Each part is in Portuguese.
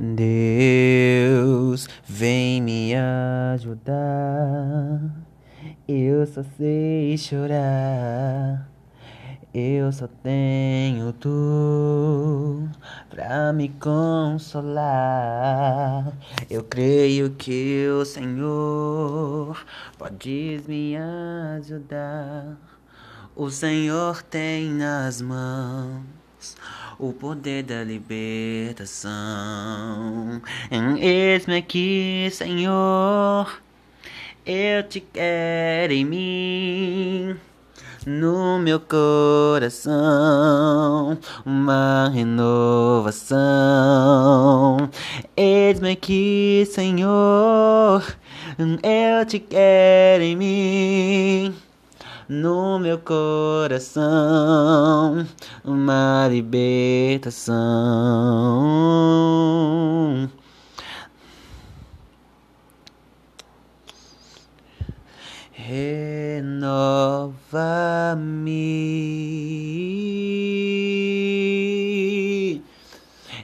Deus, vem me ajudar. Eu só sei chorar. Eu só tenho tu pra me consolar. Eu creio que o Senhor pode me ajudar. O Senhor tem nas mãos o poder da libertação. Eis-me aqui, Senhor, eu te quero em mim no meu coração uma renovação. Eis-me aqui, Senhor, eu te quero em mim. No meu coração, uma libertação. Renova-me.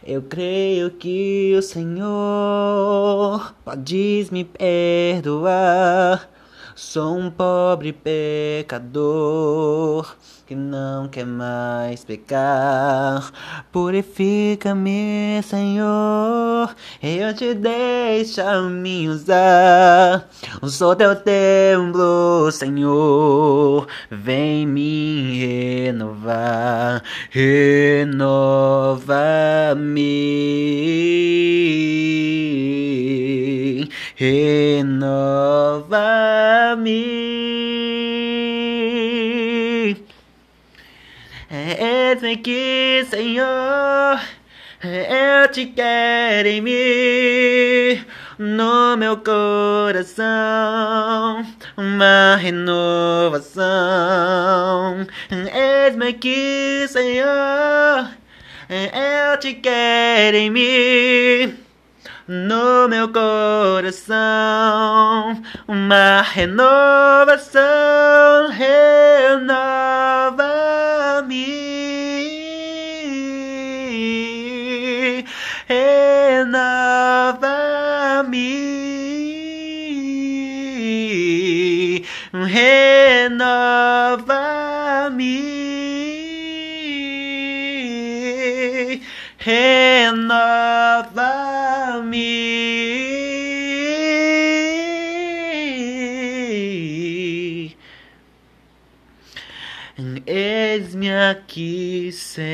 Eu creio que o Senhor pode me perdoar. Sou um pobre pecador que não quer mais pecar. Purifica-me, Senhor, eu te deixo me usar. Sou teu templo, Senhor, vem me renovar. Renova-me. Renova-me. Eis-me aqui, Senhor, eu te quero em mim, no meu coração, uma renovação. Eis-me aqui, Senhor, eu te quero em mim no meu coração. Uma renovação renova-me. Renova-me. Renova-me renova-me. Eis-me aqui, Senhor.